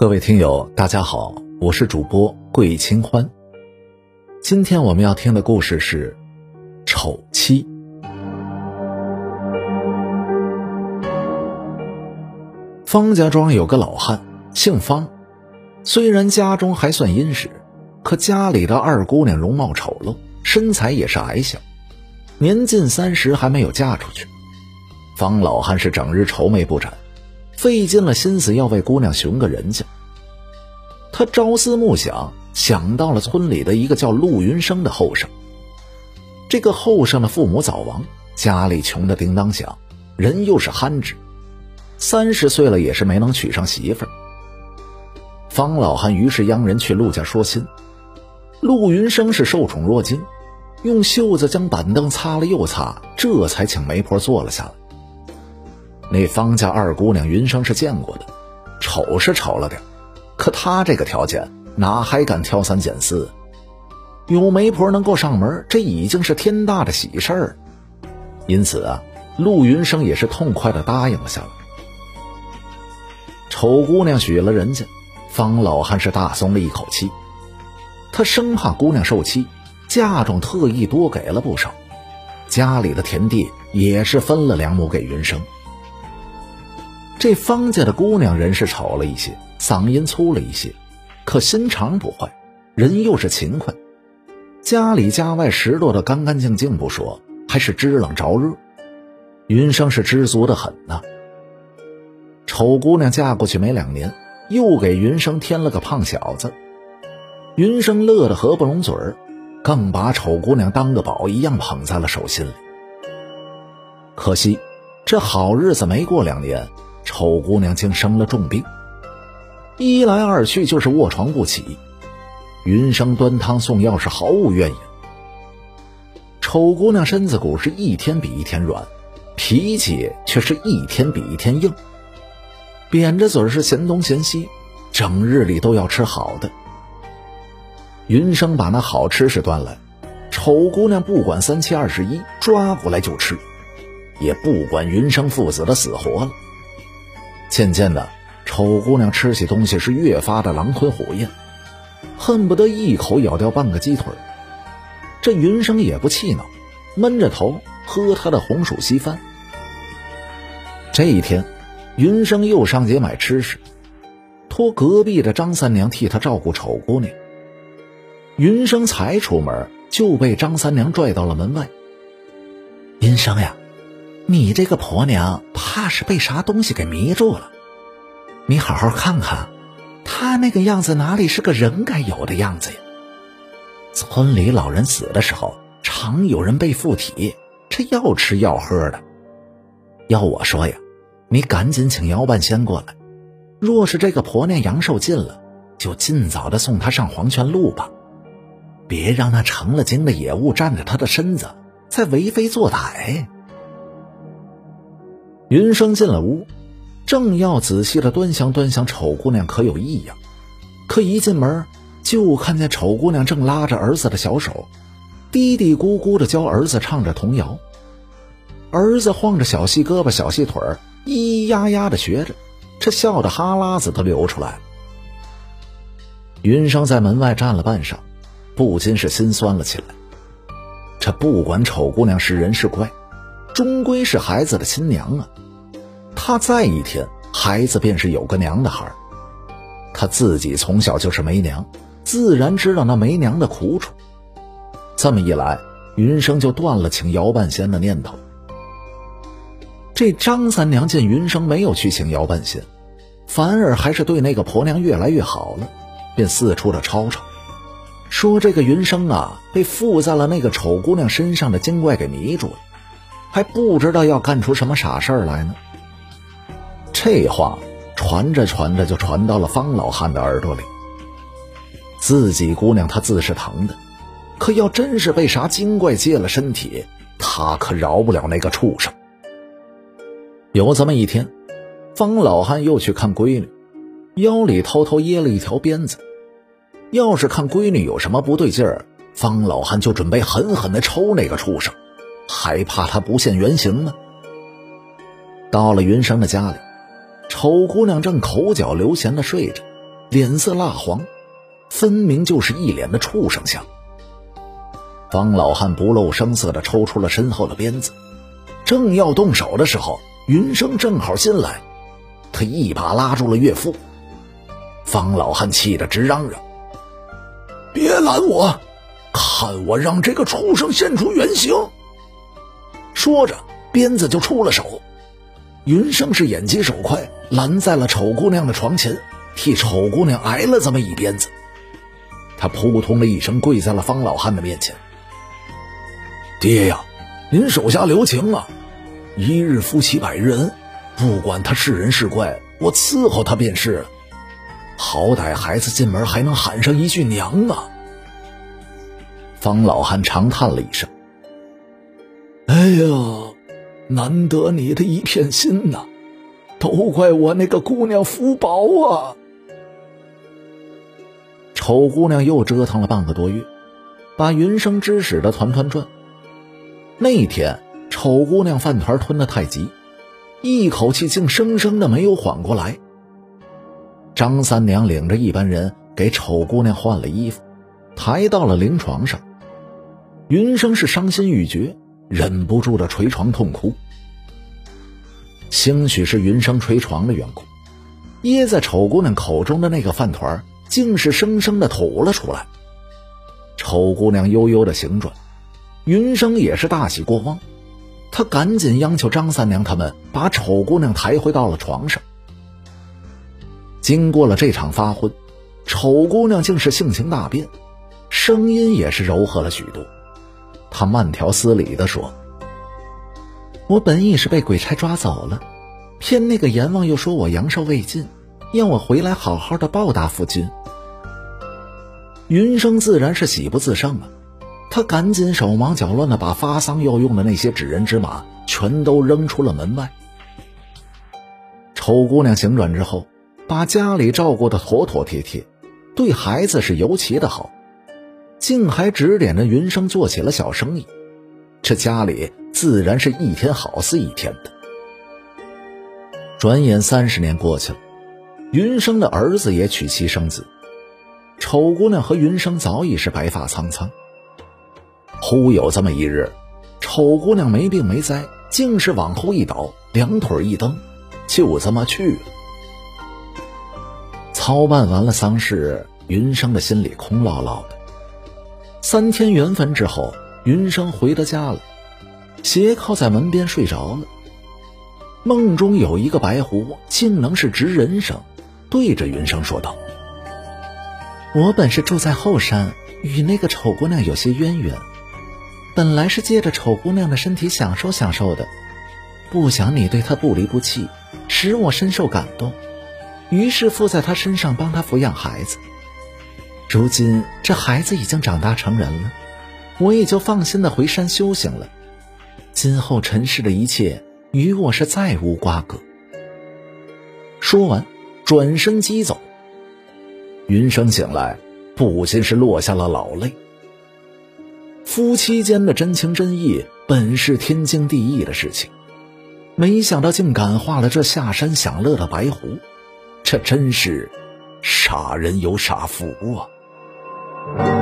各位听友，大家好，我是主播桂清欢。今天我们要听的故事是《丑妻》。方家庄有个老汉，姓方，虽然家中还算殷实，可家里的二姑娘容貌丑陋，身材也是矮小，年近三十还没有嫁出去。方老汉是整日愁眉不展。费尽了心思要为姑娘寻个人家，他朝思暮想，想到了村里的一个叫陆云生的后生。这个后生的父母早亡，家里穷的叮当响，人又是憨直，三十岁了也是没能娶上媳妇儿。方老汉于是央人去陆家说亲，陆云生是受宠若惊，用袖子将板凳擦了又擦，这才请媒婆坐了下来。那方家二姑娘云生是见过的，丑是丑了点，可她这个条件哪还敢挑三拣四？有媒婆能够上门，这已经是天大的喜事儿。因此啊，陆云生也是痛快的答应了下来。丑姑娘许了人家，方老汉是大松了一口气。他生怕姑娘受欺，嫁妆特意多给了不少，家里的田地也是分了两亩给云生。这方家的姑娘人是丑了一些，嗓音粗了一些，可心肠不坏，人又是勤快，家里家外拾掇的干干净净不说，还是知冷着热。云生是知足的很呐。丑姑娘嫁过去没两年，又给云生添了个胖小子，云生乐得合不拢嘴儿，更把丑姑娘当个宝一样捧在了手心里。可惜，这好日子没过两年。丑姑娘竟生了重病，一来二去就是卧床不起。云生端汤送药是毫无怨言。丑姑娘身子骨是一天比一天软，脾气却是一天比一天硬，扁着嘴是嫌东嫌西，整日里都要吃好的。云生把那好吃是端来，丑姑娘不管三七二十一，抓过来就吃，也不管云生父子的死活了。渐渐的，丑姑娘吃起东西是越发的狼吞虎咽，恨不得一口咬掉半个鸡腿。这云生也不气恼，闷着头喝他的红薯稀饭。这一天，云生又上街买吃食，托隔壁的张三娘替他照顾丑姑娘。云生才出门，就被张三娘拽到了门外。云生呀。你这个婆娘怕是被啥东西给迷住了，你好好看看，她那个样子哪里是个人该有的样子呀？村里老人死的时候，常有人被附体，这要吃要喝的。要我说呀，你赶紧请姚半仙过来。若是这个婆娘阳寿尽了，就尽早的送她上黄泉路吧，别让那成了精的野物占着她的身子，再为非作歹。云生进了屋，正要仔细的端详端详丑姑娘可有异样，可一进门就看见丑姑娘正拉着儿子的小手，嘀嘀咕咕的教儿子唱着童谣。儿子晃着小细胳膊小细腿儿，咿咿呀呀的学着，这笑得哈喇子都流出来了。云生在门外站了半晌，不禁是心酸了起来。这不管丑姑娘是人是怪。终归是孩子的亲娘啊！他再一天，孩子便是有个娘的孩儿。他自己从小就是没娘，自然知道那没娘的苦楚。这么一来，云生就断了请姚半仙的念头。这张三娘见云生没有去请姚半仙，反而还是对那个婆娘越来越好了，便四处的吵吵，说这个云生啊，被附在了那个丑姑娘身上的精怪给迷住了。还不知道要干出什么傻事儿来呢。这话传着传着就传到了方老汉的耳朵里。自己姑娘他自是疼的，可要真是被啥精怪借了身体，他可饶不了那个畜生。有这么一天，方老汉又去看闺女，腰里偷偷掖了一条鞭子。要是看闺女有什么不对劲儿，方老汉就准备狠狠地抽那个畜生。还怕他不现原形吗？到了云生的家里，丑姑娘正口角流涎的睡着，脸色蜡黄，分明就是一脸的畜生相。方老汉不露声色地抽出了身后的鞭子，正要动手的时候，云生正好进来，他一把拉住了岳父。方老汉气得直嚷嚷：“别拦我，看我让这个畜生现出原形！”说着，鞭子就出了手。云生是眼疾手快，拦在了丑姑娘的床前，替丑姑娘挨了这么一鞭子。他扑通的一声跪在了方老汉的面前。爹呀，您手下留情啊！一日夫妻百日恩，不管他是人是怪，我伺候他便是了。好歹孩子进门还能喊上一句娘啊！方老汉长叹了一声：“哎呀，难得你的一片心呐，都怪我那个姑娘福薄啊！”丑姑娘又折腾了半个多月，把云生指使的团团转。那天，丑姑娘饭团吞得太急，一口气竟生生的没有缓过来。张三娘领着一班人给丑姑娘换了衣服，抬到了灵床上。云生是伤心欲绝，忍不住的捶床痛哭。兴许是云生捶床的缘故，噎在丑姑娘口中的那个饭团竟是生生的吐了出来。丑姑娘悠悠的醒转。云生也是大喜过望，他赶紧央求张三娘他们把丑姑娘抬回到了床上。经过了这场发昏，丑姑娘竟是性情大变，声音也是柔和了许多。他慢条斯理地说：“我本意是被鬼差抓走了，偏那个阎王又说我阳寿未尽，要我回来好好的报答夫君。”云生自然是喜不自胜啊。他赶紧手忙脚乱的把发丧要用的那些纸人纸马全都扔出了门外。丑姑娘醒转之后，把家里照顾的妥妥帖帖，对孩子是尤其的好，竟还指点着云生做起了小生意，这家里自然是一天好似一天的。转眼三十年过去了，云生的儿子也娶妻生子，丑姑娘和云生早已是白发苍苍。忽有这么一日，丑姑娘没病没灾，竟是往后一倒，两腿一蹬，就这么去了。操办完了丧事，云生的心里空落落的。三天缘分之后，云生回到家了，斜靠在门边睡着了。梦中有一个白狐，竟能是直人声，对着云生说道：“我本是住在后山，与那个丑姑娘有些渊源。”本来是借着丑姑娘的身体享受享受的，不想你对她不离不弃，使我深受感动，于是附在她身上帮她抚养孩子。如今这孩子已经长大成人了，我也就放心的回山修行了。今后尘世的一切与我是再无瓜葛。说完，转身即走。云生醒来，不禁是落下了老泪。夫妻间的真情真意本是天经地义的事情，没想到竟感化了这下山享乐的白狐，这真是傻人有傻福啊！Thank you.